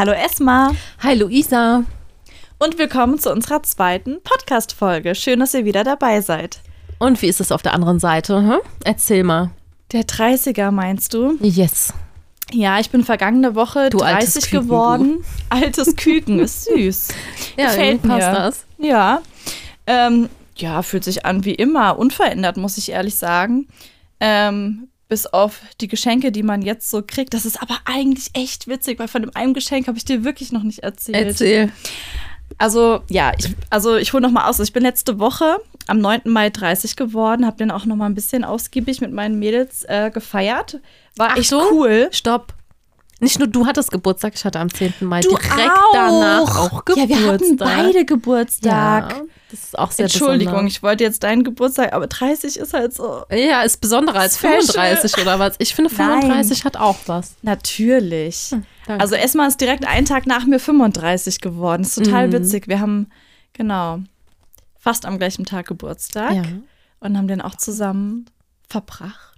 Hallo Esma Hi Luisa. und willkommen zu unserer zweiten Podcast-Folge. Schön, dass ihr wieder dabei seid. Und wie ist es auf der anderen Seite? Hm? Erzähl mal. Der 30er meinst du? Yes. Ja, ich bin vergangene Woche Du altes 30 Küken, geworden. Altes Küken ist süß. Ja, Gefällt irgendwie passt mir. das. Ja. Ähm, ja, fühlt sich an wie immer, unverändert, muss ich ehrlich sagen. Ähm, bis auf die Geschenke, die man jetzt so kriegt. Das ist aber eigentlich echt witzig, weil von dem einen Geschenk habe ich dir wirklich noch nicht erzählt. Erzähl. Also, ja, ich, also ich hole noch mal aus. Ich bin letzte Woche am 9. Mai 30 geworden, habe den auch noch mal ein bisschen ausgiebig mit meinen Mädels äh, gefeiert. War echt Achtung. cool. Stopp. Nicht nur du hattest Geburtstag, ich hatte am 10. Mai Du direkt auch. danach auch Geburtstag. Ja, wir hatten beide Geburtstag. Ja, das ist auch sehr Entschuldigung, besonders. ich wollte jetzt deinen Geburtstag, aber 30 ist halt so. Ja, ist besonderer als Special. 35 oder was? Ich finde Nein. 35 hat auch was. Natürlich. danke. also Esma ist direkt einen Tag nach mir 35 geworden. ist total Mhm. witzig. Wir haben, genau, fast am gleichen Tag Geburtstag Ja. und haben den auch zusammen verbracht.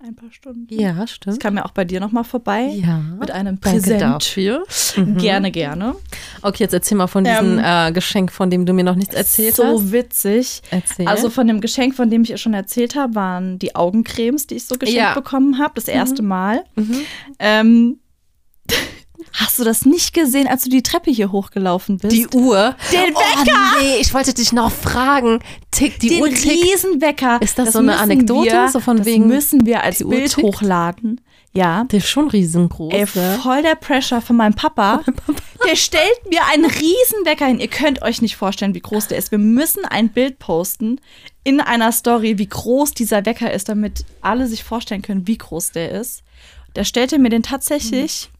Ein paar Stunden. Ja, stimmt. kam ja auch bei dir noch mal vorbei. Ja. Mit einem Präsent. dafür. Mhm. Gerne, gerne. Okay, jetzt erzähl mal von diesem äh, Geschenk, von dem du mir noch nichts erzählt Ähm, so hast. witzig. Erzähl. Also von dem Geschenk, von dem ich ihr schon erzählt habe, waren die Augencremes, die ich so geschenkt Ja. Mhm. bekommen habe, das erste Mal. Ähm, hast du das nicht gesehen, als du die Treppe hier hochgelaufen bist? die Uhr. Den Wecker! Oh, nee, ich wollte dich noch fragen. Tickt die den Uhr tickt. Riesenwecker. Ist das so eine Anekdote? Wir, So von das wegen, müssen wir als Bild hochladen. Ja. Der ist schon riesengroß. Ey, ne? voll der Pressure von meinem Papa. Der stellt mir einen Riesenwecker hin. Ihr könnt euch nicht vorstellen, wie groß der ist. Wir müssen ein Bild posten in einer Story, wie groß dieser Wecker ist, damit alle sich vorstellen können, wie groß der ist. Da stellt er mir den tatsächlich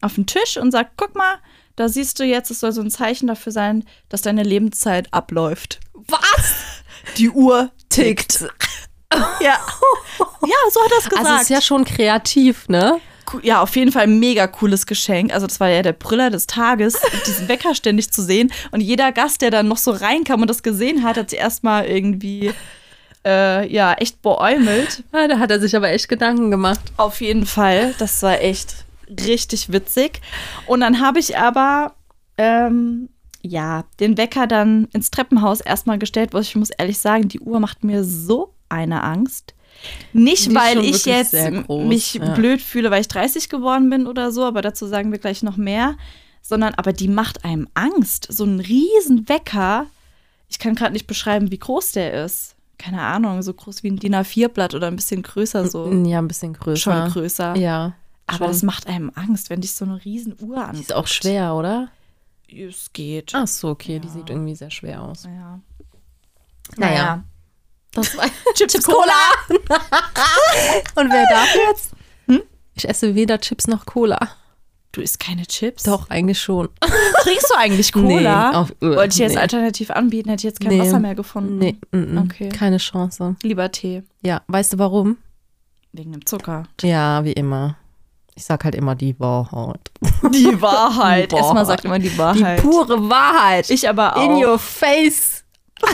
auf den Tisch und sagt, guck mal, da siehst du jetzt, es soll so ein Zeichen dafür sein, dass deine Lebenszeit abläuft. Was? Die Uhr tickt. Ja. Ja, so hat er es gesagt. Also ist ja schon kreativ, ne? Ja, auf jeden Fall ein mega cooles Geschenk. Also das war ja der Brüller des Tages, diesen Wecker ständig zu sehen. Und jeder Gast, der dann noch so reinkam und das gesehen hat, hat sich erstmal irgendwie äh, ja echt beäumelt. Ja, da hat er sich aber echt Gedanken gemacht. Auf jeden Fall. Das war echt richtig witzig. Und dann habe ich aber ähm, ja den Wecker dann ins Treppenhaus erstmal gestellt, wo ich muss ehrlich sagen, die Uhr macht mir so eine Angst. Nicht, Die weil ich jetzt groß, mich ja. blöd fühle, weil ich 30 geworden bin oder so, aber dazu sagen wir gleich noch mehr. Sondern, aber die macht einem Angst. So ein riesen Wecker. Ich kann gerade nicht beschreiben, wie groß der ist. Keine Ahnung, so groß wie ein DIN A4-Blatt oder ein bisschen größer so. Ja, ein bisschen größer. Schon größer. Ja. Aber das macht einem Angst, wenn dich so eine riesen Uhr an. Die ist auch schwer, oder? Es geht. Ach so, okay, die sieht irgendwie sehr schwer aus. Ja. Naja. Das war Chips, Cola. Und wer darf jetzt? Ich esse weder Chips noch Cola. Du isst keine Chips? Doch, eigentlich schon. Trinkst du eigentlich Cola? Nee, auf- äh, Wollte ich jetzt nee. alternativ anbieten, hätte ich jetzt kein Nee. Wasser mehr gefunden. Nee, mm, mm, Okay. keine Chance. Lieber Tee. Ja, weißt du warum? Wegen dem Zucker. Ja, wie immer. Ich sag halt immer die Wahrheit. Die Wahrheit. Die Wahrheit. sagt immer die Die Wahrheit. pure Wahrheit. ich aber auch. In your face.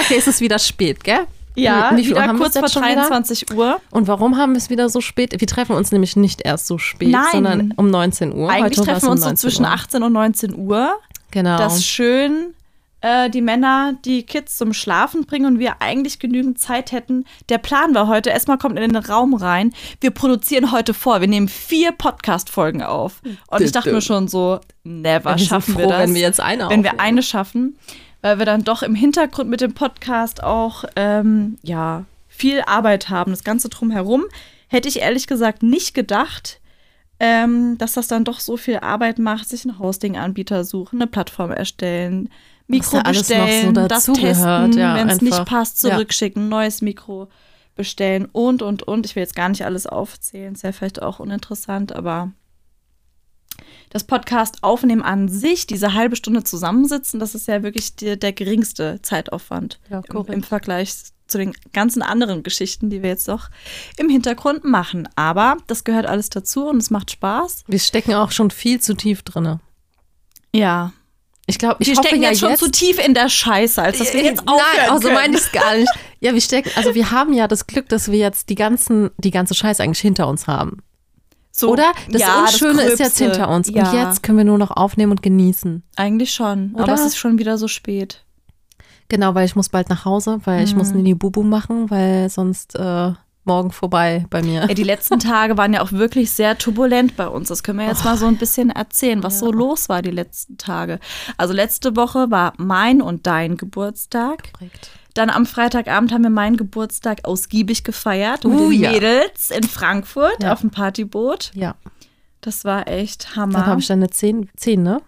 okay, es ist wieder spät, gell? ja, Wie viel Uhr wieder haben kurz vor jetzt schon wieder? 23 Uhr. Und warum haben wir es wieder so spät? Wir treffen uns nämlich nicht erst so spät, Nein. sondern um 19 Uhr. Eigentlich Heute treffen wir um uns so 19 zwischen Uhr. 18 und 19 Uhr. Genau. dass schön äh, die Männer die Kids zum Schlafen bringen und wir eigentlich genügend Zeit hätten. Der Plan war heute, erstmal kommt in den Raum rein, wir produzieren heute vor, wir nehmen vier Podcast-Folgen auf. Und ich dachte mir schon so, never schaffen wir froh, das. wenn wir jetzt eine Wenn wir eine schaffen, weil wir dann doch im Hintergrund mit dem Podcast auch, ähm, ja, viel Arbeit haben, das Ganze drumherum. Hätte ich ehrlich gesagt nicht gedacht, ähm, dass das dann doch so viel Arbeit macht, sich einen Hosting-Anbieter suchen, eine Plattform erstellen, Mikro ja noch so bestellen, das testen, ja, wenn es nicht passt, Ja. zurückschicken, neues Mikro bestellen und, und, und. Ich will jetzt gar nicht alles aufzählen, ist ja vielleicht auch uninteressant, aber das Podcast aufnehmen an sich, diese halbe Stunde zusammensitzen, das ist ja wirklich die, der geringste Zeitaufwand Ja, im, im Vergleich zu den ganzen anderen Geschichten, die wir jetzt doch im Hintergrund machen. Aber das gehört alles dazu und es macht Spaß. Wir stecken auch schon viel zu tief drin. Ja. Ich glaube, ich Wir hoffe stecken ja jetzt schon zu tief in der Scheiße, als dass wir jetzt aufhören Nein, also meine ich es gar nicht. Ja, wir stecken, also wir haben ja das Glück, dass wir jetzt die ganzen, die ganze Scheiße eigentlich hinter uns haben. So, Oder? Das ja, das Unschöne ist jetzt hinter uns. Ja. Und jetzt können wir nur noch aufnehmen und genießen. Eigentlich schon. Aber Oder? es ist schon wieder so spät. Genau, weil ich muss bald nach Hause, weil ich Mhm. muss Nini Bubu machen, weil sonst äh, morgen vorbei bei mir. Ey, die letzten Tage waren ja auch wirklich sehr turbulent bei uns. Das können wir jetzt mal so ein bisschen erzählen, was so los war die letzten Tage. Also letzte Woche war mein und dein Geburtstag. Korrekt. Dann am Freitagabend haben wir meinen Geburtstag ausgiebig gefeiert mit Uh, den ja. Mädels in Frankfurt Ja. auf dem Partyboot. Ja, Das war echt dann Hammer. habe ich dann eine zehn, zehn, ne?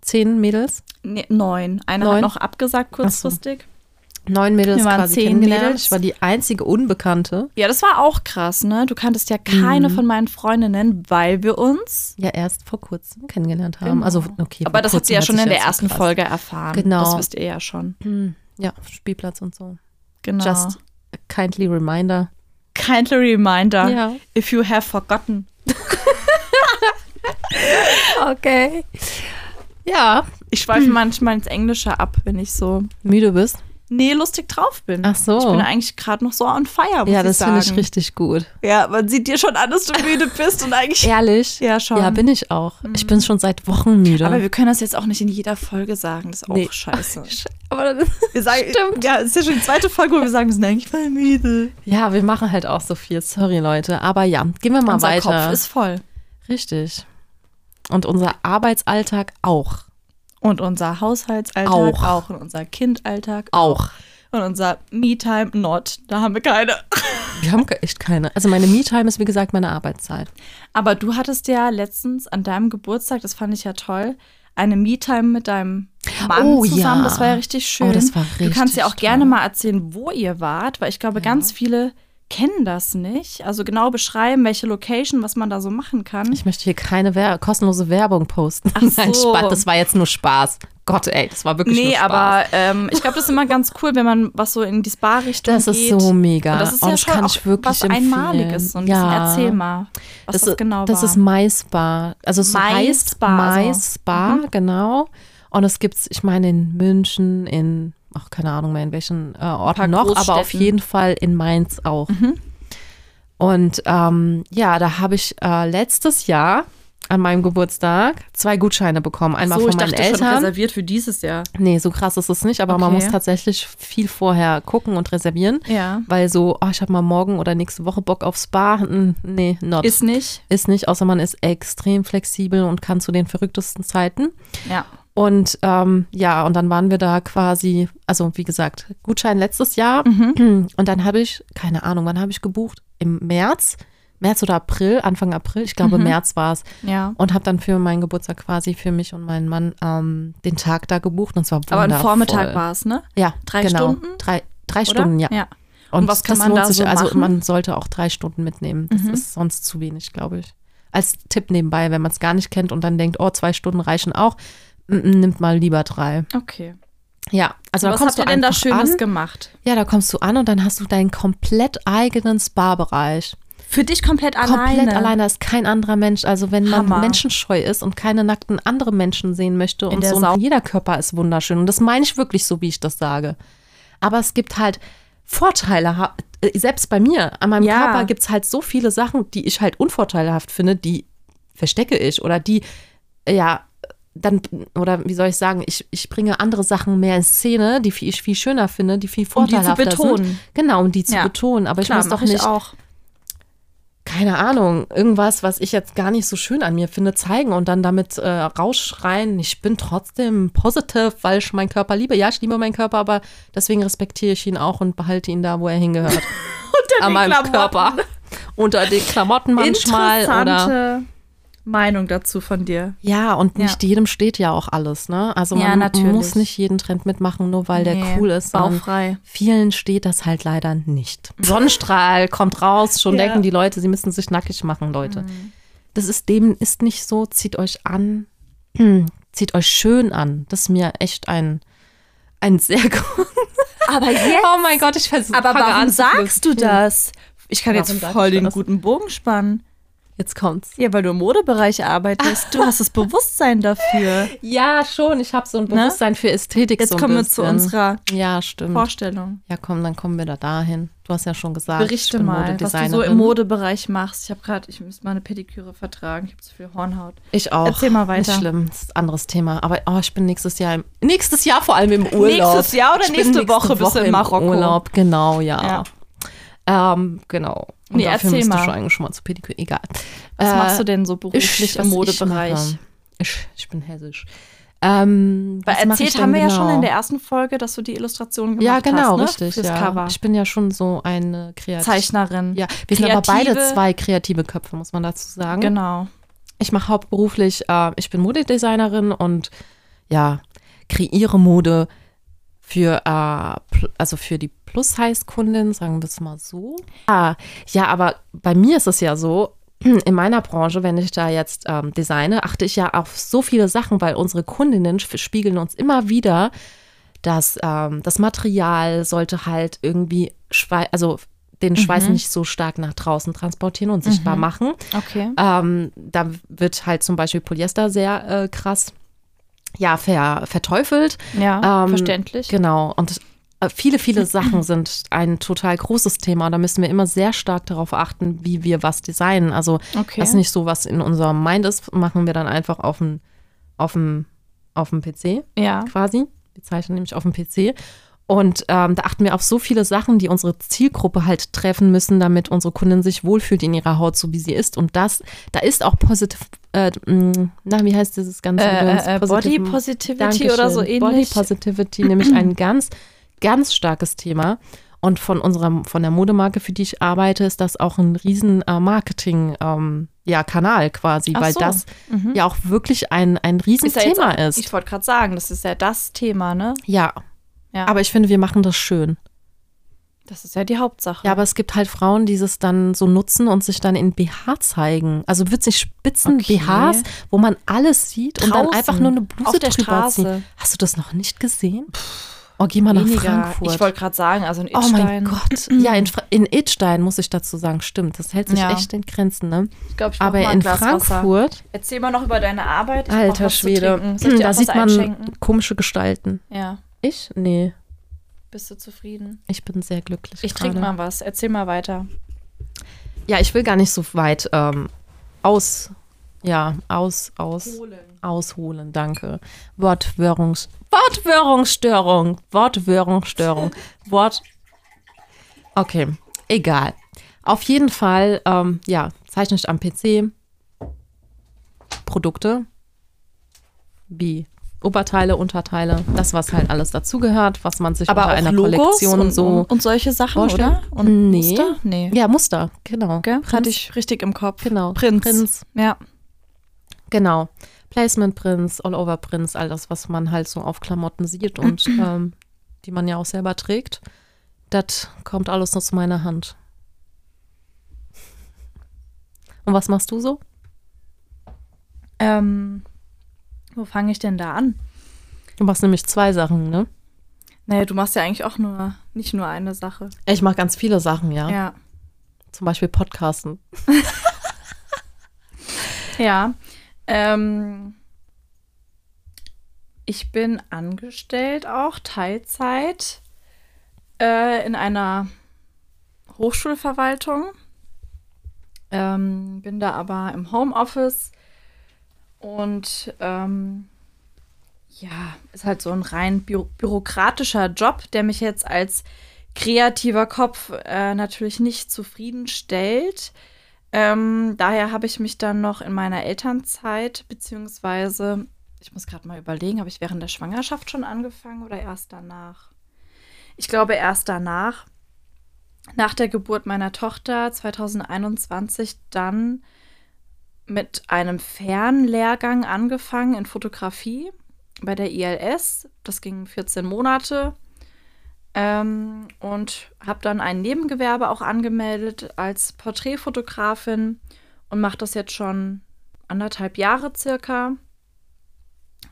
Zehn Mädels, Nee, neun. Eine Neun? hat noch abgesagt kurzfristig. Neun Mädels Wir waren quasi zehn kennengelernt. Mädels. Ich war die einzige Unbekannte. Ja, das war auch krass, ne? Du kanntest ja keine Mhm. von meinen Freundinnen, weil wir uns. Ja, erst vor kurzem kennengelernt haben. Genau. Also, okay. Aber das hat sie ja schon in der ersten krass. Folge erfahren. Genau. Das wisst ihr ja schon. Hm, Ja, Spielplatz und so. Genau. Just a kindly reminder. kindly reminder Ja. if you have forgotten. Okay. Ja, Ich schweife manchmal ins Englische ab, wenn ich so müde bist. Nee, lustig drauf bin. Ach so. Ich bin eigentlich gerade noch so on fire, muss Ja, das finde ich richtig gut. Ja, man sieht dir schon an, dass du müde bist und eigentlich. Ehrlich? Ja, schon. Mhm. Ja, bin ich auch. Ich bin schon seit Wochen müde. Aber wir können das jetzt auch nicht in jeder Folge sagen. Das ist auch Nee. scheiße. Aber das- Wir sagen, Stimmt. Ja, es ist ja schon die zweite Folge, wo wir sagen, wir sind eigentlich voll müde. ja, wir machen halt auch so viel. Sorry, Leute. Aber ja, gehen wir mal Unser weiter. Kopf ist voll. Richtig. Und unser Arbeitsalltag auch. Und unser Haushaltsalltag Auch. auch. Und unser Kindalltag Auch. Und unser Me-Time not. Da haben wir keine. Wir haben echt keine. Also meine Me-Time ist, wie gesagt, meine Arbeitszeit. Aber du hattest ja letztens an deinem Geburtstag, das fand ich ja toll, eine Me-Time mit deinem Mann Oh, zusammen. ja. Das war ja richtig schön. Oh, das war Du kannst ja auch richtig gerne toll. mal erzählen, wo ihr wart, weil ich glaube, ganz viele kennen das nicht. Also genau beschreiben, welche Location, was man da so machen kann. Ich möchte hier keine Wer kostenlose Werbung posten. Ach Nein, so. Spaß. Das war jetzt nur Spaß. Gott, ey, das war wirklich nur Nee, Spaß. aber ähm, ich glaube, das ist immer ganz cool, wenn man was so in die Spa-Richtung Das geht. ist so mega. Und das ist Oh, ja das schon kann auch ich wirklich was empfehlen. Einmaliges. Ein Ja. erzähl mal, was das, ist- genau das war. ist MySpa. Also es My heißt Spa, also. MySpa, genau. Und es gibt's, ich meine, in München, in, ach, keine Ahnung mehr, in welchen äh, Orten noch, aber auf jeden Fall in Mainz auch. Mhm. Und ähm, ja, da habe ich äh, letztes Jahr an meinem Geburtstag zwei Gutscheine bekommen. Einmal so, von ich meinen dachte schon Eltern. reserviert für dieses Jahr. Nee, so krass ist es nicht, aber man Okay. muss tatsächlich viel vorher gucken und reservieren. Ja. Weil so, oh, ich habe mal morgen oder nächste Woche Bock auf Spa. Nee, not. Ist nicht. Ist nicht, außer man ist extrem flexibel und kann zu den verrücktesten Zeiten. Ja. Und ähm, ja, und dann waren wir da quasi, also wie gesagt, Gutschein letztes Jahr. Mhm. Und dann habe ich, keine Ahnung, wann habe ich gebucht? Im März, März oder April, Anfang April, ich glaube Mhm. März war es. Ja. Und habe dann für meinen Geburtstag quasi für mich und meinen Mann ähm, den Tag da gebucht. Und es war Aber ein wundervoll. Vormittag war es, ne? Ja, Drei genau. Stunden? Drei, drei Oder? Stunden, ja. ja. Und was kann man da sich, so Also machen? man sollte auch drei Stunden mitnehmen. Das Mhm. ist sonst zu wenig, glaube ich. Als Tipp nebenbei, wenn man es gar nicht kennt und dann denkt, oh, zwei Stunden reichen auch, nimmt mal lieber drei. Okay. Ja, also da was kommst du denn da Schönes an. gemacht? Ja, da kommst du an und dann hast du deinen komplett eigenen Spa-Bereich. Für dich komplett alleine. Komplett alleine, da ist kein anderer Mensch. Also wenn man Hammer. menschenscheu ist und keine nackten andere Menschen sehen möchte und der so, und jeder Körper ist wunderschön. Und das meine ich wirklich so, wie ich das sage. Aber es gibt halt Vorteile, äh, selbst bei mir, an meinem Ja. Körper gibt es halt so viele Sachen, die ich halt unvorteilhaft finde, die verstecke ich oder die, ja, dann, oder wie soll ich sagen, ich, ich bringe andere Sachen mehr in Szene, die ich viel schöner finde, die viel Um die zu vorteilhafter betonen. sind. Genau, um die zu Ja. betonen. Aber Klar, ich muss doch nicht ich auch. keine Ahnung, irgendwas, was ich jetzt gar nicht so schön an mir finde, zeigen und dann damit äh, rausschreien, ich bin trotzdem positive, weil ich meinen Körper liebe. Ja, ich liebe meinen Körper, aber deswegen respektiere ich ihn auch und behalte ihn da, wo er hingehört. Unter an meinem Klamotten. Körper. Unter den Klamotten manchmal oder. Meinung dazu von dir. Ja, und Ja. nicht jedem steht ja auch alles, ne? Also Ja, man natürlich. muss nicht jeden Trend mitmachen, nur weil der Nee, cool ist. Bauchfrei. Vielen steht das halt leider nicht. Sonnenstrahl kommt raus, schon Ja. denken die Leute, sie müssen sich nackig machen, Leute. Mhm. Das ist dem ist nicht so, zieht euch an, zieht euch schön an. Das ist mir echt ein, ein sehr gut. Aber jetzt. Oh mein Gott, ich versuche Aber warum sagst du das? Ich kann Warum jetzt voll den guten Bogen spannen. Jetzt kommt's. Ja, weil du im Modebereich arbeitest. Du hast das Bewusstsein dafür. Ja, schon. Ich habe so ein Bewusstsein für Ästhetik. Ne? Jetzt so kommen wir zu bisschen. unserer Ja, stimmt. Vorstellung. Ja, komm, dann kommen wir da dahin. Du hast ja schon gesagt, ich Berichte mal, was du so im Modebereich machst. Ich habe gerade, ich muss mal eine Pediküre vertragen. Ich habe zu viel Hornhaut. Ich auch. Erzähl mal weiter. Nicht schlimm, das ist ein anderes Thema. Aber oh, ich bin nächstes Jahr im, nächstes Jahr vor allem im Urlaub. Nächstes Jahr oder nächste nächste Woche bist du in im Marokko? Urlaub, genau, ja. Ja. Ähm, genau. Und Nee, dafür erzähl mal. schon eigentlich schon mal zu Pediküre. Egal. Was Äh, machst du denn so beruflich ich, im Modebereich? Ich, ich bin hessisch. Ähm, Weil erzählt haben wir ja genau? schon in der ersten Folge, dass du die Illustrationen gemacht Ja, genau, hast, ne? richtig. Fürs ja. Cover. Ich bin ja schon so eine kreative Zeichnerin. Ja, wir sind aber beide Kreative- zwei kreative Köpfe, muss man dazu sagen. Genau. Ich mache hauptberuflich, äh, ich bin Modedesignerin und ja, kreiere Mode für, äh, also für die Plus-Size-Kundin, sagen wir es mal so. Ah, ja, aber bei mir ist es ja so, in meiner Branche, wenn ich da jetzt ähm, designe, achte ich ja auf so viele Sachen, weil unsere Kundinnen sp- spiegeln uns immer wieder, dass ähm, das Material sollte halt irgendwie, also den Schweiß nicht so stark nach draußen transportieren und sichtbar machen. Okay. Ähm, da wird halt zum Beispiel Polyester sehr äh, krass ja, ver, verteufelt. Ja, Ähm, verständlich. Genau. Und viele, viele Sachen sind ein total großes Thema. Da müssen wir immer sehr stark darauf achten, wie wir was designen. Also Okay. das ist nicht so, was in unserem Mind ist, machen wir dann einfach auf dem, auf dem, auf dem PC Ja. quasi. Wir zeichnen nämlich auf dem PC. Und ähm, da achten wir auf so viele Sachen, die unsere Zielgruppe halt treffen müssen, damit unsere Kundin sich wohlfühlt in ihrer Haut, so wie sie ist. Und das, da ist auch positive, äh, na, wie heißt dieses ganze Gedöns? Äh, äh, Body Positivity oder so Dankeschön. Body ähnlich. Positivity, nämlich ein ganz, ganz starkes Thema. Und von unserer, von der Modemarke, für die ich arbeite, ist das auch ein riesen äh, Marketing, ähm, ja, Kanal quasi, Ach weil so. das Mhm. ja auch wirklich ein, ein Ist ja jetzt Riesenthema auch, ist. Ich wollte gerade sagen, das ist ja das Thema, ne? Ja, Ja. aber ich finde, wir machen das schön. das ist ja die Hauptsache. Ja, aber es gibt halt Frauen, die es dann so nutzen und sich dann in BH zeigen. Also witzig spitzen Okay. BHs, wo man alles sieht und dann Draußen, einfach nur eine Bluse auf der drüber Straße. ziehen. Hast du das noch nicht gesehen? Oh, geh mal nach Weniger. Frankfurt. Ich wollte gerade sagen, also in oh Idstein. mein Gott. Ja, in, Fra in Idstein muss ich dazu sagen, stimmt. Das hält sich Ja. echt in Grenzen, ne? Ich glaube, ich Aber mal ein in Glas Wasser. Frankfurt, Erzähl mal noch über deine Arbeit. Ich alter Schwede, dir da sieht man einschenken? komische Gestalten. Ja, Ich? Nee, bist du zufrieden? ich bin sehr glücklich. Ich trinke mal was. Erzähl mal weiter. Ja, ich will gar nicht so weit ähm, aus, ja, aus, aus, ausholen, danke. Wortwörungs, Wortwörungsstörung, Wortwörungsstörung, Wort. Okay, egal. Auf jeden Fall, ähm, ja, zeichne ich am PC Produkte wie Oberteile, Unterteile, das, was halt alles dazugehört, was man sich Aber unter einer Logos Kollektion und, so und, und solche Sachen, vorstellen? oder? Und Nee. Muster? Nee. Ja, Muster, genau. Prinz, Hatte ich richtig im Kopf. Genau. Prinz. Prinz. Ja. Genau. Placement Prints, All-Over Prints, all das, was man halt so auf Klamotten sieht und ähm, die man ja auch selber trägt, das kommt alles aus meiner Hand. Und was machst du so? Ähm, wo fange ich denn da an? Du machst nämlich zwei Sachen, ne? Naja, du machst ja eigentlich auch nur, nicht nur eine Sache. Ich mache ganz viele Sachen, ja. Ja. Zum Beispiel Podcasten. Ja. Ähm, ich bin angestellt auch, Teilzeit, äh, in einer Hochschulverwaltung. Ähm, bin da aber im Homeoffice und ähm, ja, ist halt so ein rein bü bürokratischer Job, der mich jetzt als kreativer Kopf äh, natürlich nicht zufriedenstellt. Ähm, daher habe ich mich dann noch in meiner Elternzeit, beziehungsweise, ich muss gerade mal überlegen, habe ich während der Schwangerschaft schon angefangen oder erst danach? Ich glaube erst danach, nach der Geburt meiner Tochter 2021, dann mit einem Fernlehrgang angefangen in Fotografie bei der ILS. Das ging 14 Monate. Ähm, und habe dann ein Nebengewerbe auch angemeldet als Porträtfotografin und mache das jetzt schon anderthalb Jahre circa.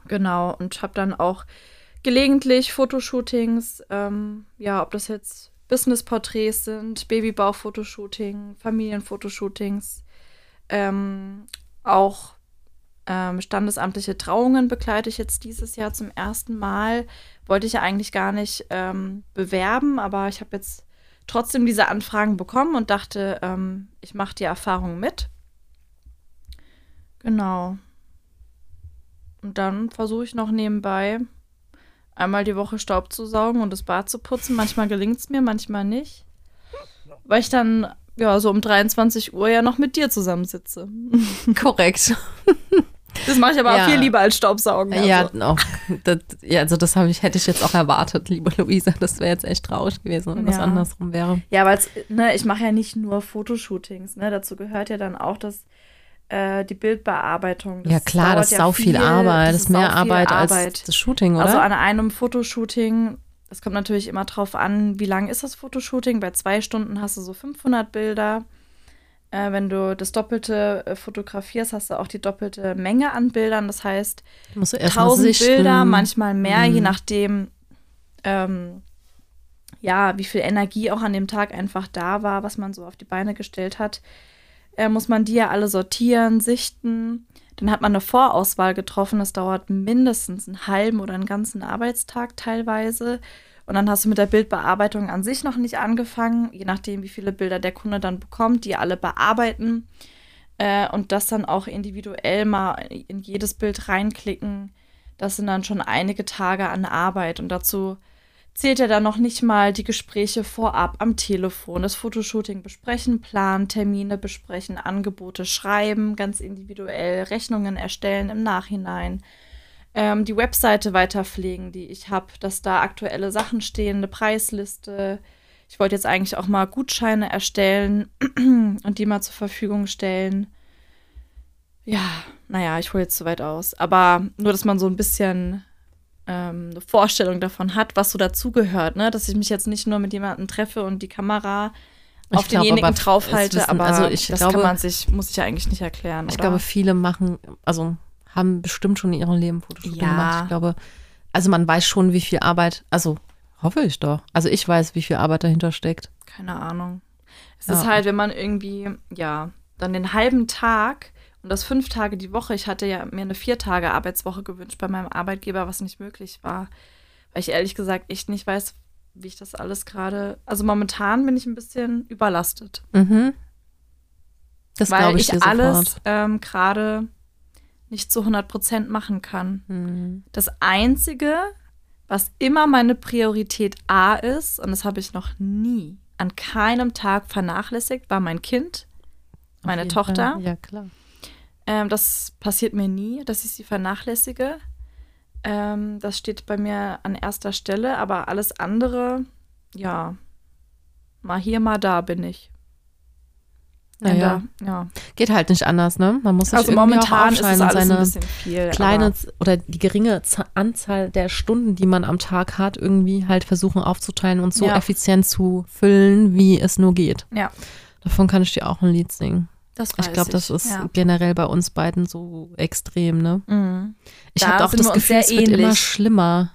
Genau, und habe dann auch gelegentlich Fotoshootings, ähm, ja, ob das jetzt Business-Porträts sind, Babybaufotoshooting, Familienfotoshootings, Ähm, auch ähm, standesamtliche Trauungen begleite ich jetzt dieses Jahr zum ersten Mal. Wollte ich ja eigentlich gar nicht ähm, bewerben, aber ich habe jetzt trotzdem diese Anfragen bekommen und dachte, ähm, ich mache die Erfahrung mit. Genau. Und dann versuche ich noch nebenbei einmal die Woche Staub zu saugen und das Bad zu putzen. Manchmal gelingt es mir, manchmal nicht. Weil ich dann ja so um 23 Uhr ja noch mit dir zusammensitze. Korrekt. Das mache ich aber Ja. auch viel lieber als Staubsaugen. Also. Ja, auch, das, ja, also das ich, hätte ich jetzt auch erwartet, liebe Luisa. Das wäre jetzt echt traurig gewesen, wenn das Ja. andersrum wäre. Ja, weil ne, ich mache ja nicht nur Fotoshootings, ne? Dazu gehört ja dann auch das, äh, die Bildbearbeitung. Das ja klar, das ist sau viel, Arbeit. Das ist mehr viel Arbeit, als Arbeit. das Shooting, oder? Also an einem Fotoshooting, das kommt natürlich immer drauf an, wie lang ist das Fotoshooting. Bei zwei Stunden hast du so 500 Bilder. Äh, wenn du das Doppelte äh, fotografierst, hast du auch die doppelte Menge an Bildern. Das heißt, Musst du erst mal 1000 sichten. Bilder, manchmal mehr, je Mhm. nachdem, ähm, ja, wie viel Energie auch an dem Tag einfach da war, was man so auf die Beine gestellt hat, äh, muss man die ja alle sortieren, sichten. Dann hat man eine Vorauswahl getroffen. Das dauert mindestens einen halben oder einen ganzen Arbeitstag teilweise. Und dann hast du mit der Bildbearbeitung an sich noch nicht angefangen, je nachdem, wie viele Bilder der Kunde dann bekommt, die alle bearbeiten äh, und das dann auch individuell mal in jedes Bild reinklicken. Das sind dann schon einige Tage an Arbeit. Und dazu zählt ja dann noch nicht mal die Gespräche vorab am Telefon, das Fotoshooting besprechen, planen, Termine besprechen, Angebote schreiben, ganz individuell, Rechnungen erstellen im Nachhinein, ähm, die Webseite weiter pflegen, die ich habe, dass da aktuelle Sachen stehen, eine Preisliste. Ich wollte jetzt eigentlich auch mal Gutscheine erstellen und die mal zur Verfügung stellen. Ja, naja, ich hole jetzt zu weit aus. Aber nur, dass man so ein bisschen ähm, eine Vorstellung davon hat, was so dazugehört, ne? Dass ich mich jetzt nicht nur mit jemandem treffe und die Kamera Ich auf glaub, denjenigen aber draufhalte, wissen- aber also ich das glaube- kann man sich, muss ich ja eigentlich nicht erklären. Ich oder? glaube, viele machen, also haben bestimmt schon in ihrem Leben Fotoshooting Ja. gemacht. Ich glaube, also man weiß schon, wie viel Arbeit, also hoffe ich doch. Also ich weiß, wie viel Arbeit dahinter steckt. Keine Ahnung. Es Ja. ist halt, wenn man irgendwie, ja, dann den halben Tag und das fünf Tage die Woche, ich hatte ja mir eine vier Tage Arbeitswoche gewünscht bei meinem Arbeitgeber, was nicht möglich war. Weil ich ehrlich gesagt echt nicht weiß, wie ich das alles gerade. Also momentan bin ich ein bisschen überlastet. Mhm. Das weil glaube ich, ich, alles ähm, gerade nicht zu 100 Prozent machen kann. Mhm. Das Einzige, was immer meine Priorität A ist, und das habe ich noch nie an keinem Tag vernachlässigt, war mein Kind, Auf meine Tochter. Fall. Ja, klar. Ähm, das passiert mir nie, dass ich sie vernachlässige. Ähm, das steht bei mir an erster Stelle, aber alles andere, ja, mal hier, mal da bin ich. Naja, ja. geht halt nicht anders, ne? Man muss sich Also momentan ist es und alles ein bisschen viel. kleine oder die geringe Anzahl der Stunden, die man am Tag hat, irgendwie halt versuchen aufzuteilen und so Ja. effizient zu füllen, wie es nur geht. Ja, Davon kann ich dir auch ein Lied singen. das weiß Ich glaube, das ist Ja. generell bei uns beiden so extrem, ne? Mhm. Ich Da habe auch das Gefühl, es wird immer schlimmer.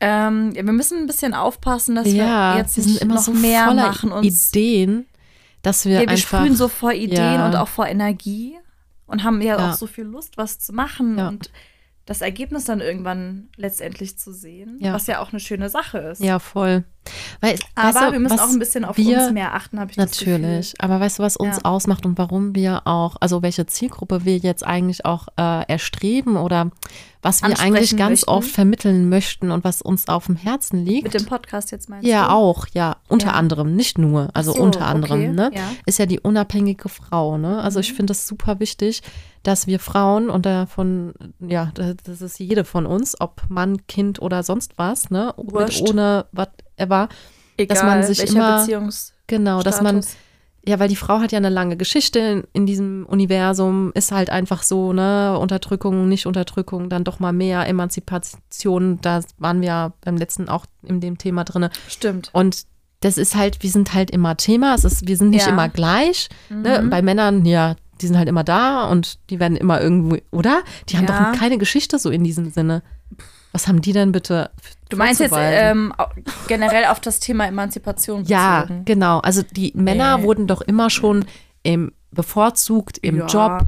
Ähm, wir müssen ein bisschen aufpassen, dass wir jetzt nicht sind immer noch so mehr machen uns. Ideen, dass wir Ja, wir einfach sprühen so vor Ideen ja. und auch vor Energie und haben ja, Ja. auch so viel Lust, was zu machen und das Ergebnis dann irgendwann letztendlich zu sehen, was ja auch eine schöne Sache ist. ja voll. Weil, Aber weißt du, wir müssen was auch ein bisschen auf wir- uns mehr achten, habe ich Natürlich, aber weißt du, was uns Ja. ausmacht und warum wir auch, also welche Zielgruppe wir jetzt eigentlich auch äh, erstreben oder was wir eigentlich ganz möchten? oft vermitteln möchten und was uns auf dem Herzen liegt. Mit dem Podcast jetzt meinst ja, du? auch, ja, unter Ja. anderem, nicht nur, also so, unter anderem, okay, ne? ja. Mhm. Ist ja die unabhängige Frau, ne? Also ich finde das super wichtig, dass wir Frauen und davon, ja, da- das ist jede von uns, ob Mann, Kind oder sonst was, ne? Mit, ohne whatever. Egal, dass man sich immer- Beziehungs Genau, dass man ja, weil die Frau hat ja eine lange Geschichte in, in diesem Universum, ist halt einfach so, ne, Unterdrückung, nicht Unterdrückung, dann doch mal mehr Emanzipation, da waren wir ja beim letzten auch in dem Thema drin. Stimmt. Und das ist halt, wir sind halt immer Thema, es ist, wir sind nicht Ja. immer gleich. Ne? Mhm. Bei Männern, ja, die sind halt immer da und die werden immer irgendwo, oder? Die haben Ja. doch keine Geschichte so in diesem Sinne. Was haben die denn bitte? Du meinst jetzt ähm, generell auf das Thema Emanzipation Ja, bezogen. genau. Also die Männer Nee. wurden doch immer schon im bevorzugt im ja. Job.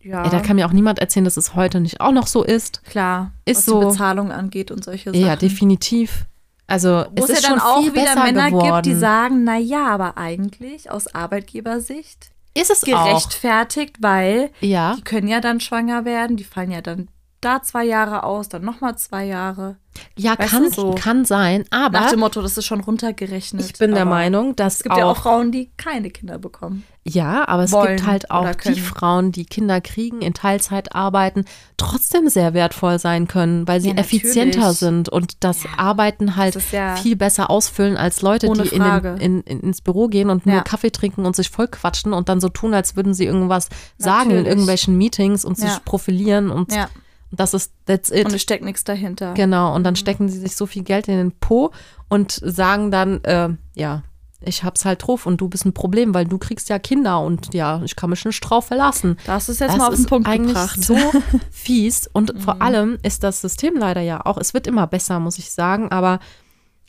Ja, Ey, da kann mir auch niemand erzählen, dass es heute nicht auch noch so ist. klar. Ist was so. die Bezahlung angeht und solche Sachen. Ja, definitiv. Also Wo es es ist ja dann auch wieder Männer geworden. gibt, die sagen, na ja, aber eigentlich aus Arbeitgebersicht ist es auch. gerechtfertigt, weil Ja, die können ja dann schwanger werden, die fallen ja dann da zwei Jahre aus, dann nochmal zwei Jahre. ja Weißt kann, so. kann sein, aber Nach dem Motto, das ist schon runtergerechnet. ich bin der Meinung, dass Es gibt auch, ja auch Frauen, die keine Kinder bekommen. ja, aber es gibt halt auch die. Frauen, die Kinder kriegen, in Teilzeit arbeiten, trotzdem sehr wertvoll sein können, weil sie Ja, effizienter natürlich. sind und das Arbeiten halt Das ja viel besser ausfüllen als Leute, die in den, in, in, ins Büro gehen und nur Ja. Kaffee trinken und sich voll quatschen und dann so tun, als würden sie irgendwas sagen in Natürlich. irgendwelchen Meetings und Ja. sich profilieren und ja. Das ist that's it. Und es steckt nichts dahinter. Genau, und dann stecken sie sich so viel Geld in den Po und sagen dann, äh, ja, ich hab's halt drauf und du bist ein Problem, weil du kriegst ja Kinder und ja, ich kann mich nicht drauf verlassen. Das ist jetzt das mal auf den ist Punkt eigentlich gebracht. so fies und vor allem ist das System leider ja auch, es wird immer besser, muss ich sagen, aber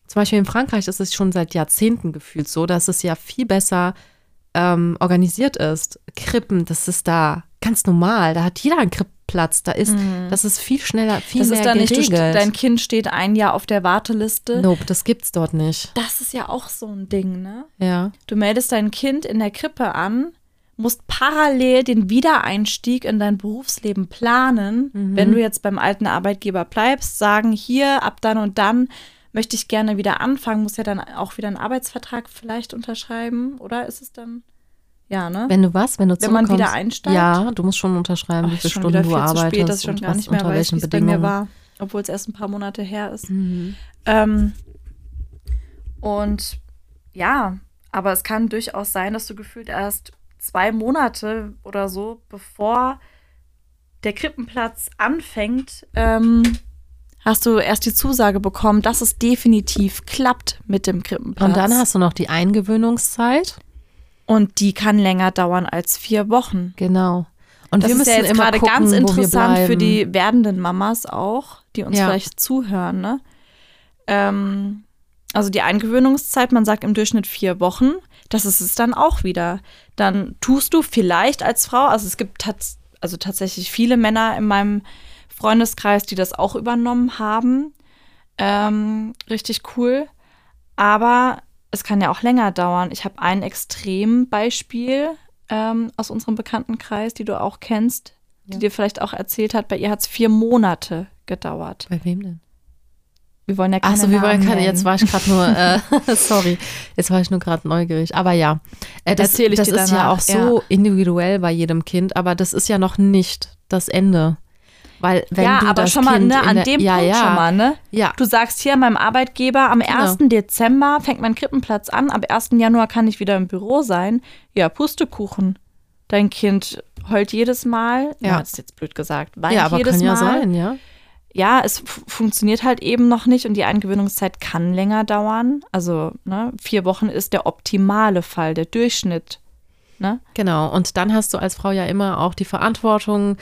zum Beispiel in Frankreich ist es schon seit Jahrzehnten gefühlt so, dass es ja viel besser ähm, organisiert ist. Krippen, das ist da ganz normal, da hat jeder einen Krippenplatz, da ist, das ist viel schneller, viel das mehr ist nicht, du, geregelt. st- dein Kind steht ein Jahr auf der Warteliste. Nope, das gibt's dort nicht. Das ist ja auch so ein Ding, ne? Ja. Du meldest dein Kind in der Krippe an, musst parallel den Wiedereinstieg in dein Berufsleben planen. Mhm. Wenn du jetzt beim alten Arbeitgeber bleibst, sagen, hier, ab dann und dann möchte ich gerne wieder anfangen, muss ja dann auch wieder einen Arbeitsvertrag vielleicht unterschreiben, oder ist es dann? Ja, ne? Wenn du was, wenn du Wenn man wieder einsteigt? Ja, du musst schon unterschreiben, Ach, wie ist viele Stunden du arbeitest spät, dass ich schon gar nicht mehr unter weiß, welchen wie es bei mir Bedingungen. war, obwohl es erst ein paar Monate her ist. Mhm. Ähm, und ja, aber es kann durchaus sein, dass du gefühlt erst zwei Monate oder so, bevor der Krippenplatz anfängt, ähm, hast du erst die Zusage bekommen, dass es definitiv klappt mit dem Krippenplatz. Und dann hast du noch die Eingewöhnungszeit. Und die kann länger dauern als vier Wochen. Genau. Und das wir ist müssen ja jetzt immer gerade gucken, ganz interessant für die werdenden Mamas auch, die uns Ja. vielleicht zuhören. Ne? Ähm, also die Eingewöhnungszeit, man sagt im Durchschnitt vier Wochen. Das ist es dann auch wieder. Dann tust du vielleicht als Frau, also es gibt tats also tatsächlich viele Männer in meinem Freundeskreis, die das auch übernommen haben. Ähm, richtig cool. Aber es kann ja auch länger dauern. Ich habe ein Extrembeispiel ähm, aus unserem Bekanntenkreis, die du auch kennst, die Ja. dir vielleicht auch erzählt hat. Bei ihr hat es vier Monate gedauert. Bei wem denn? Wir wollen ja keine Achso, war Namen kann, jetzt war ich gerade nur, äh, sorry, jetzt war ich nur gerade neugierig. Aber ja, äh, das, das ist ja danach, auch so individuell bei jedem Kind, aber das ist ja noch nicht das Ende. Weil wenn ja, du aber das schon mal kind ne, an der, dem ja, Punkt ja, schon mal, ne? Ja, Du sagst hier meinem Arbeitgeber, am Genau. 1. Dezember fängt mein Krippenplatz an, ab 1. Januar kann ich wieder im Büro sein. Ja, Pustekuchen. Dein Kind heult jedes Mal. Ja. das ist jetzt blöd gesagt. Weint ja aber jedes kann ja Mal. sein, ja. Ja, es funktioniert halt eben noch nicht und die Eingewöhnungszeit kann länger dauern. Also ne, vier Wochen ist der optimale Fall, der Durchschnitt. Ne? Genau, und dann hast du als Frau ja immer auch die Verantwortung.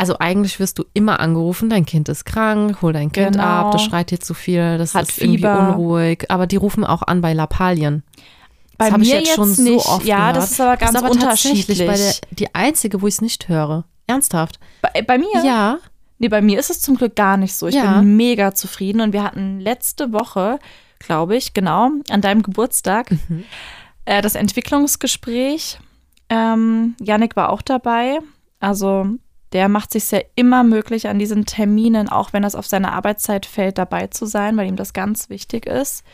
Also eigentlich wirst du immer angerufen, dein Kind ist krank, hol dein Kind Genau. ab, das schreit dir zu viel, das Hat ist irgendwie Fieber. unruhig. Aber die rufen auch an bei Lappalien. Bei das habe ich mir jetzt schon jetzt nicht. so oft Ja, gehört. das ist aber ganz tatsächlich bei der, unterschiedlich. die einzige, wo ich es nicht höre. Ernsthaft? Bei, bei mir? Ja. Nee, bei mir ist es zum Glück gar nicht so. Ich Ja. bin mega zufrieden und wir hatten letzte Woche, glaube ich, genau, an deinem Geburtstag, Mhm. äh, das Entwicklungsgespräch. Ähm, Yannick war auch dabei. Also der macht sich ja immer möglich an diesen Terminen, auch wenn das auf seine Arbeitszeit fällt, dabei zu sein, weil ihm das ganz wichtig ist,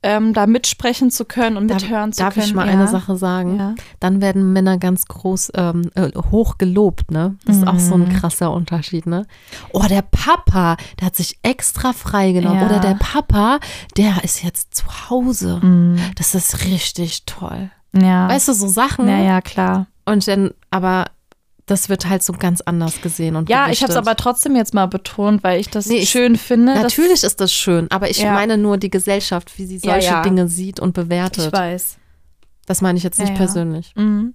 ähm, da mitsprechen zu können und Darf, mithören zu darf können. ich mal ja. eine Sache sagen? Ja. Dann werden Männer ganz groß ähm, äh, hoch gelobt, ne? Das ist auch so ein Mhm. krasser Unterschied, ne? Oh, der Papa, der hat sich extra freigenommen. Ja. Oder der Papa, der ist jetzt zu Hause. Mhm. Das ist richtig toll. Ja. Weißt du, so Sachen. ja, ja, klar. Und dann, aber das wird halt so ganz anders gesehen und Ja, ich habe es gewichtet. aber trotzdem jetzt mal betont, weil ich das Nee, ich- schön finde. dass- Natürlich ist das schön, aber ich Ja. meine nur die Gesellschaft, wie sie Ja, solche ja. Dinge sieht und bewertet. Ich weiß. Das meine ich jetzt nicht Ja, ja. persönlich. Mhm.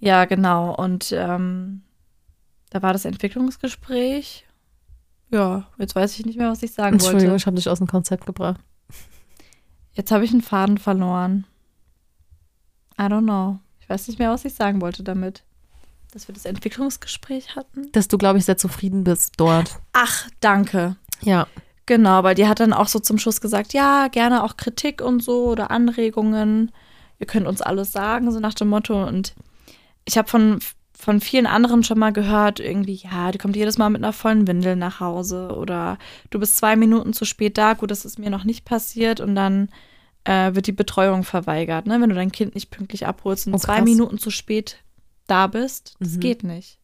Ja, genau. Und ähm, da war das Entwicklungsgespräch. Ja, jetzt weiß ich nicht mehr, was ich sagen Entschuldigung, wollte. ich habe dich aus dem Konzept gebracht. Jetzt habe ich einen Faden verloren. I don't know. Ich weiß nicht mehr, was ich sagen wollte damit. Dass wir das Entwicklungsgespräch hatten. Dass du, glaube ich, sehr zufrieden bist dort. Ach, danke. Ja. Genau, weil die hat dann auch so zum Schluss gesagt, ja, gerne auch Kritik und so oder Anregungen. Ihr könnt uns alles sagen, so nach dem Motto. Und ich habe von, von vielen anderen schon mal gehört, irgendwie, ja, die kommt jedes Mal mit einer vollen Windel nach Hause oder du bist zwei Minuten zu spät da. Gut, das ist mir noch nicht passiert und dann äh, wird die Betreuung verweigert, ne? Wenn du dein Kind nicht pünktlich abholst und Oh, zwei. Minuten zu spät da bist, das Mhm. geht nicht.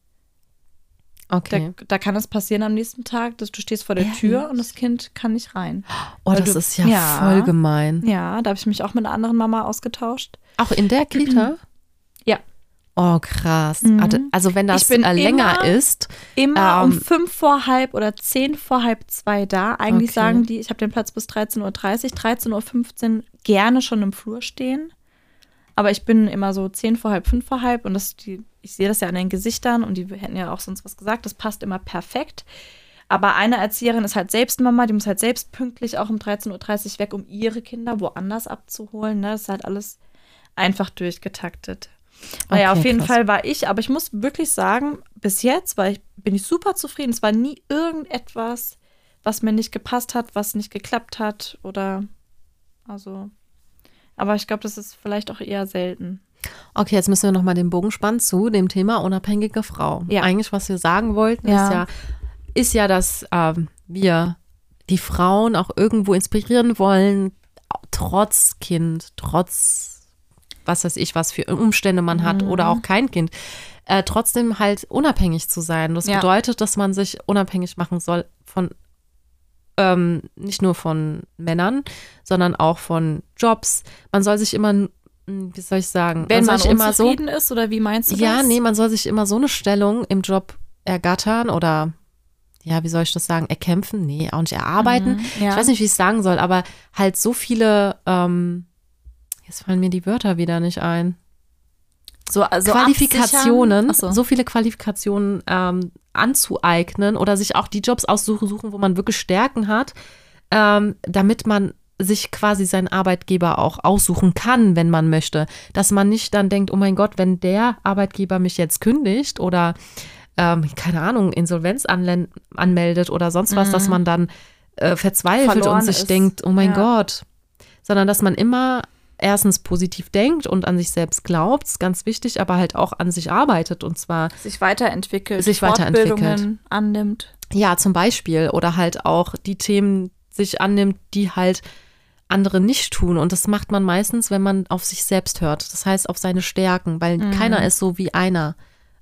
Okay. Da, da kann es passieren am nächsten Tag, dass du stehst vor der Ehrlich? Tür und das Kind kann nicht rein. oh, weil das du- ist ja, ja. voll gemein. Ja, da habe ich mich auch mit einer anderen Mama ausgetauscht. Auch in der Kita? Ja. Oh, krass. Mhm. Also- wenn das Ich bin äh, länger immer- ist, Immer um Ähm, fünf vor halb oder zehn vor halb zwei da. Eigentlich Okay. sagen die, ich habe den Platz bis 13.30 Uhr, 13.15 Uhr gerne schon im Flur stehen. Aber ich bin immer so zehn vor halb, fünf vor halb und das, die, ich sehe das ja an den Gesichtern und die hätten ja auch sonst was gesagt. Das passt immer perfekt. Aber eine Erzieherin ist halt selbst Mama, die muss halt selbst pünktlich auch um 13.30 Uhr weg, um ihre Kinder woanders abzuholen. Ne? Das ist halt alles einfach durchgetaktet. Naja, Okay, auf jeden krass. Fall war ich, aber ich muss wirklich sagen, bis jetzt war ich, bin ich super zufrieden. Es war nie irgendetwas, was mir nicht gepasst hat, was nicht geklappt hat oder also. Aber ich glaube, das ist vielleicht auch eher selten. Okay, jetzt müssen wir nochmal den Bogen spannen zu dem Thema unabhängige Frau. Ja. Eigentlich, was wir sagen wollten, Ja. ist ja, ist ja, dass ähm, wir die Frauen auch irgendwo inspirieren wollen, trotz Kind, trotz was weiß ich, was für Umstände man hat oder Mhm. auch kein Kind, äh, trotzdem halt unabhängig zu sein. Das Ja. bedeutet, dass man sich unabhängig machen soll von ähm, nicht nur von Männern, sondern auch von Jobs. Man soll sich immer, mm, wie soll ich sagen, Wenn man sich immer so ist oder wie meinst du ja, das? nee, man soll sich immer so eine Stellung im Job ergattern oder, ja, wie soll ich das sagen, erkämpfen? Nee, auch nicht erarbeiten. Mhm, ja. Ich weiß nicht, wie ich es sagen soll, aber halt so viele, ähm, jetzt fallen mir die Wörter wieder nicht ein. so, also Qualifikationen. Ach so viele Qualifikationen ähm, anzueignen oder sich auch die Jobs aussuchen, suchen, wo man wirklich Stärken hat, ähm, damit man sich quasi seinen Arbeitgeber auch aussuchen kann, wenn man möchte. Dass man nicht dann denkt, oh mein Gott, wenn der Arbeitgeber mich jetzt kündigt oder ähm, keine Ahnung, Insolvenz anmeldet oder sonst was, dass man dann äh, verzweifelt Mhm. Verloren und sich ist. denkt, oh mein Ja. Gott. Sondern dass man immer erstens positiv denkt und an sich selbst glaubt, ist ganz wichtig, aber halt auch an sich arbeitet und zwar sich weiterentwickelt, Sich weiterentwickelt. Annimmt. ja zum Beispiel oder halt auch die Themen sich annimmt, die halt andere nicht tun und das macht man meistens, wenn man auf sich selbst hört. Das heißt auf seine Stärken, weil keiner ist so wie einer.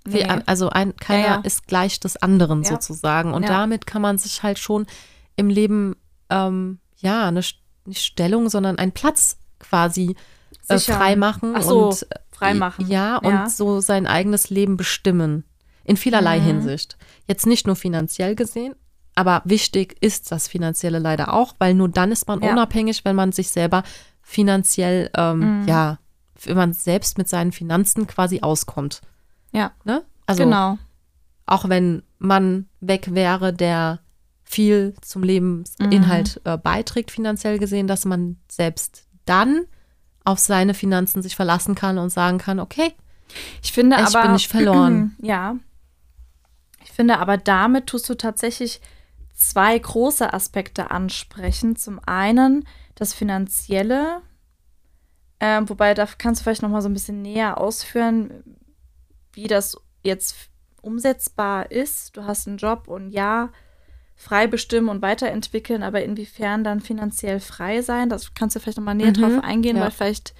Wie, Mhm. Nee. Also ein, keiner Ja, ja. ist gleich des anderen Ja. sozusagen und damit kann man sich halt schon im Leben ähm, ja eine nicht Stellung, sondern einen Platz quasi äh, Sicher. frei machen Ach so, und freimachen. Ja, und Ja. so sein eigenes Leben bestimmen. In vielerlei Mhm. Hinsicht. Jetzt nicht nur finanziell gesehen, aber wichtig ist das Finanzielle leider auch, weil nur dann ist man Ja. unabhängig, wenn man sich selber finanziell, ähm, Mhm. ja, wenn man selbst mit seinen Finanzen quasi auskommt. Ja, Ne? Also genau. auch wenn man weg wäre, der viel zum Lebensinhalt Mhm. äh, beiträgt, finanziell gesehen, dass man selbst dann auf seine Finanzen sich verlassen kann und sagen kann, okay, Ich finde Ich aber. bin nicht verloren. Ja. Ich finde aber, damit tust du tatsächlich zwei große Aspekte ansprechen. Zum einen das Finanzielle, ähm, wobei da kannst du vielleicht noch mal so ein bisschen näher ausführen, wie das jetzt umsetzbar ist. Du hast einen Job und ja, frei bestimmen und weiterentwickeln, aber inwiefern dann finanziell frei sein, das kannst du vielleicht noch mal näher Mhm, drauf eingehen, ja. weil vielleicht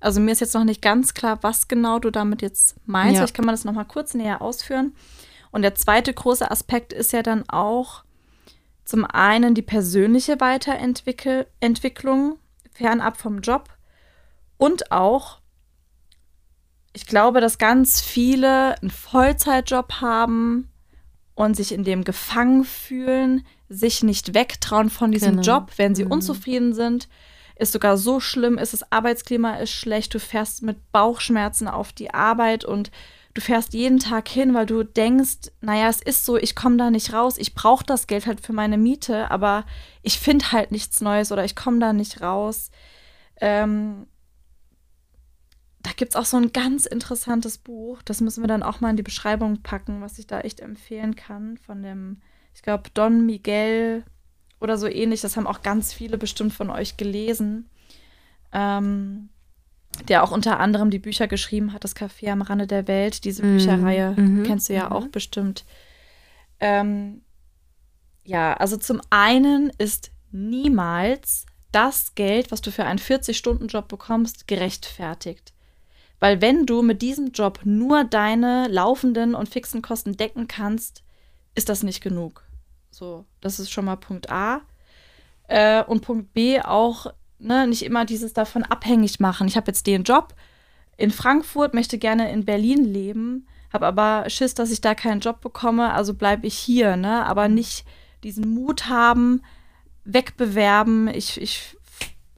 also mir ist jetzt noch nicht ganz klar, was genau du damit jetzt meinst. Ja. Vielleicht kann man das noch mal kurz näher ausführen. Und der zweite große Aspekt ist ja dann auch zum einen die persönliche Weiterentwicklung fernab vom Job und auch, ich glaube, dass ganz viele einen Vollzeitjob haben und sich in dem gefangen fühlen, sich nicht wegtrauen von diesem Genau. Job, wenn sie Mhm. unzufrieden sind. Ist sogar so schlimm, ist das Arbeitsklima ist schlecht, du fährst mit Bauchschmerzen auf die Arbeit und du fährst jeden Tag hin, weil du denkst, naja, es ist so, ich komme da nicht raus, ich brauche das Geld halt für meine Miete, aber ich finde halt nichts Neues oder ich komme da nicht raus. Ähm, da gibt es auch so ein ganz interessantes Buch. Das müssen wir dann auch mal in die Beschreibung packen, was ich da echt empfehlen kann. Von dem, ich glaube, Don Miguel oder so ähnlich. Das haben auch ganz viele bestimmt von euch gelesen. Ähm, der auch unter anderem die Bücher geschrieben hat, das Café am Rande der Welt, diese Mhm. Bücherreihe, Mhm. kennst du ja Mhm. auch bestimmt. Ähm, ja, also zum einen ist niemals das Geld, was du für einen 40-Stunden-Job bekommst, gerechtfertigt. Weil wenn du mit diesem Job nur deine laufenden und fixen Kosten decken kannst, ist das nicht genug. So, das ist schon mal Punkt A. Äh, und Punkt B auch, ne, nicht immer dieses davon abhängig machen. Ich habe jetzt den Job in Frankfurt, möchte gerne in Berlin leben, habe aber Schiss, dass ich da keinen Job bekomme, also bleibe ich hier, ne? Aber nicht diesen Mut haben, wegbewerben. Ich, ich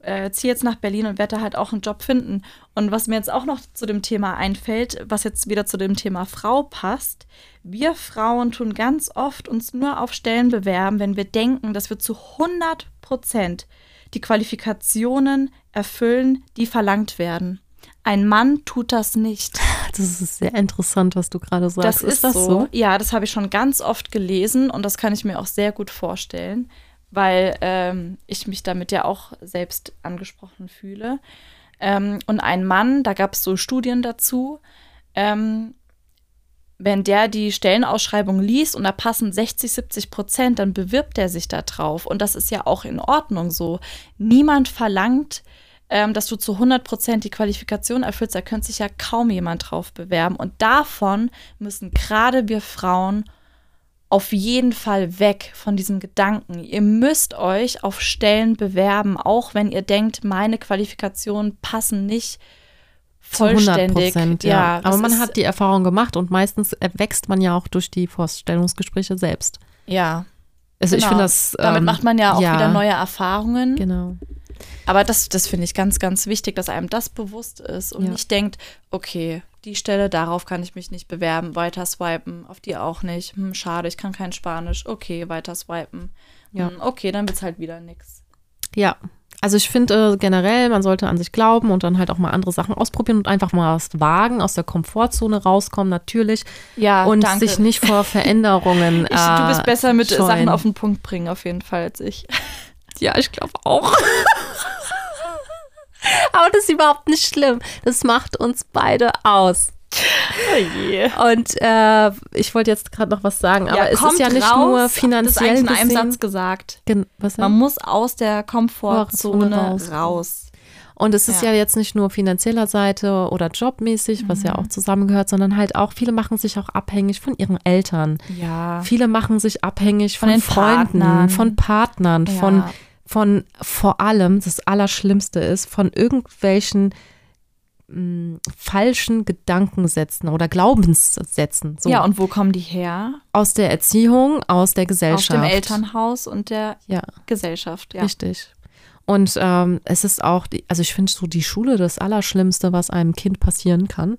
äh, ziehe jetzt nach Berlin und werde da halt auch einen Job finden. Und was mir jetzt auch noch zu dem Thema einfällt, was jetzt wieder zu dem Thema Frau passt, wir Frauen tun ganz oft uns nur auf Stellen bewerben, wenn wir denken, dass wir zu 100 Prozent die Qualifikationen erfüllen, die verlangt werden. Ein Mann tut das nicht. Das ist sehr interessant, was du gerade sagst. Das ist, so. Ja, das habe ich schon ganz oft gelesen und das kann ich mir auch sehr gut vorstellen, weil ähm, ich mich damit ja auch selbst angesprochen fühle. Ähm, und ein Mann, da gab es so Studien dazu, ähm, wenn der die Stellenausschreibung liest und da passen 60, 70 Prozent, dann bewirbt er sich da drauf. Und das ist ja auch in Ordnung so. Niemand verlangt, ähm, dass du zu 100 Prozent die Qualifikation erfüllst. Da könnte sich ja kaum jemand drauf bewerben. Und davon müssen gerade wir Frauen auf jeden Fall weg von diesem Gedanken. Ihr müsst euch auf Stellen bewerben, auch wenn ihr denkt, meine Qualifikationen passen nicht Zu 100 vollständig. Prozent, ja. Aber man hat die Erfahrung gemacht und meistens wächst man ja auch durch die Vorstellungsgespräche selbst. ja. Also ich genau. finde das. Damit ähm, macht man ja auch wieder neue Erfahrungen. Genau. Aber das, das finde ich ganz, ganz wichtig, dass einem das bewusst ist und Ja. nicht denkt, okay, die Stelle, darauf kann ich mich nicht bewerben, weiter swipen, auf die auch nicht. Hm, schade, ich kann kein Spanisch. Okay, weiter swipen. Ja. Hm, okay, dann wird's halt wieder nix. Ja. Also ich finde äh, generell, man sollte an sich glauben und dann halt auch mal andere Sachen ausprobieren und einfach mal was wagen, aus der Komfortzone rauskommen, natürlich. Ja, und danke. sich nicht vor Veränderungen. ich, du bist äh, besser mit scheuen. Sachen auf den Punkt bringen, auf jeden Fall, als ich. Ja, ich glaube auch. Aber das ist überhaupt nicht schlimm. Das macht uns beide aus. Oh je. Und äh, ich wollte jetzt gerade noch was sagen, aber es ist ja nicht nur Das ist finanziell eigentlich in einem gesehen. Satz gesagt. Man muss aus der Komfortzone Komfortzone raus. raus. Und es ist Ja. ja. jetzt nicht nur finanzieller Seite oder jobmäßig, was ja auch zusammengehört, sondern halt auch, viele machen sich auch abhängig von ihren Eltern. Ja. Viele machen sich abhängig von, Von den Freunden, Partnern. von Partnern, Ja. von, von vor allem, das Allerschlimmste ist, von irgendwelchen mh, falschen Gedankensätzen oder Glaubenssätzen. So Ja, und wo kommen die her? aus der Erziehung, aus der Aus Gesellschaft. dem Elternhaus und der Ja, Gesellschaft, ja. richtig. Und ähm, es ist auch, die, also ich finde so die Schule das Allerschlimmste, was einem Kind passieren kann.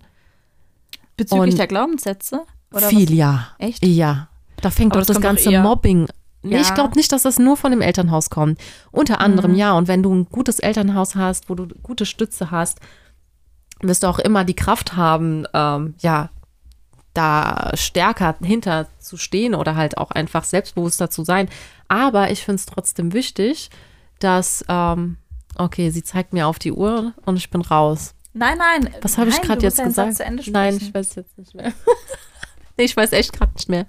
Bezüglich Und der Glaubenssätze? Oder Viel, was? ja. Echt? Ja. Da fängt Aber doch das das doch ganze eher- Mobbing. Ja. Ich glaube nicht, dass das nur von dem Elternhaus kommt. Unter anderem Mhm. ja. Und wenn du ein gutes Elternhaus hast, wo du gute Stütze hast, wirst du auch immer die Kraft haben, ähm, ja, da stärker hinter zu stehen oder halt auch einfach selbstbewusster zu sein. Aber ich finde es trotzdem wichtig, dass, ähm, okay, sie zeigt mir auf die Uhr und ich bin raus. Nein, nein. Was habe ich gerade jetzt gesagt? Nein, ich weiß jetzt nicht mehr. nee, ich weiß echt gerade nicht mehr.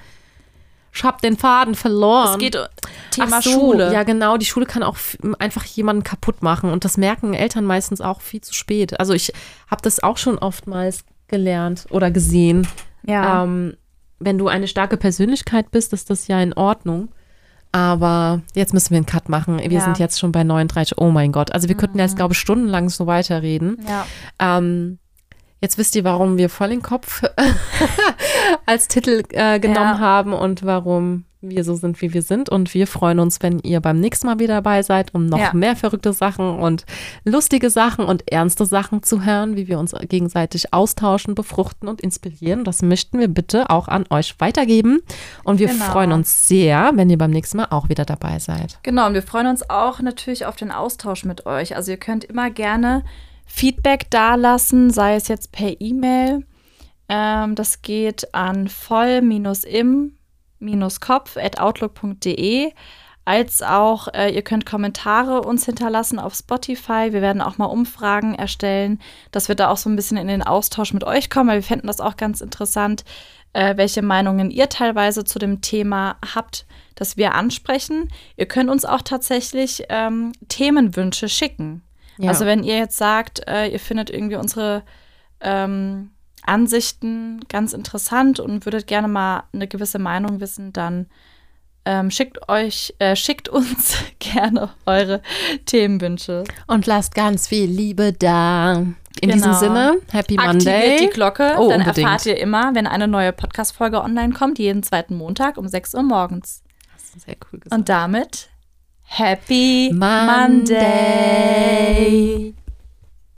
Ich habe den Faden verloren. Es geht um Thema so, Schule. Ja, genau. Die Schule kann auch einfach jemanden kaputt machen. Und das merken Eltern meistens auch viel zu spät. Also ich habe das auch schon oftmals gelernt oder gesehen. ja. Ähm, wenn du eine starke Persönlichkeit bist, ist das ja in Ordnung. Aber jetzt müssen wir einen Cut machen. Wir Ja. sind jetzt schon bei 39. Oh mein Gott. Also wir könnten jetzt, glaube ich, stundenlang so weiterreden. ja. Ähm, jetzt wisst ihr, warum wir voll den Kopf als Titel äh, genommen Ja. haben und warum wir so sind, wie wir sind. Und wir freuen uns, wenn ihr beim nächsten Mal wieder dabei seid, um noch Ja. mehr verrückte Sachen und lustige Sachen und ernste Sachen zu hören, wie wir uns gegenseitig austauschen, befruchten und inspirieren. Das möchten wir bitte auch an euch weitergeben. Und wir Genau. freuen uns sehr, wenn ihr beim nächsten Mal auch wieder dabei seid. Genau, und wir freuen uns auch natürlich auf den Austausch mit euch. Also ihr könnt immer gerne Feedback dalassen, sei es jetzt per E-Mail. Ähm, das geht an voll-im-kopf.outlook.de als auch äh, ihr könnt Kommentare uns hinterlassen auf Spotify. Wir werden auch mal Umfragen erstellen, dass wir da auch so ein bisschen in den Austausch mit euch kommen, weil wir fänden das auch ganz interessant, äh, welche Meinungen ihr teilweise zu dem Thema habt, das wir ansprechen. Ihr könnt uns auch tatsächlich ähm, Themenwünsche schicken. Ja. Also wenn ihr jetzt sagt, äh, ihr findet irgendwie unsere ähm, Ansichten ganz interessant und würdet gerne mal eine gewisse Meinung wissen, dann ähm, schickt euch, äh, schickt uns gerne eure Themenwünsche. Und lasst ganz viel Liebe da. In genau. diesem Sinne, Happy Monday. Aktiviert die Glocke, oh, dann unbedingt. erfahrt ihr immer, wenn eine neue Podcast-Folge online kommt, jeden zweiten Montag um 6 Uhr morgens. Das ist sehr cool gesagt. Und damit Happy Monday. Monday.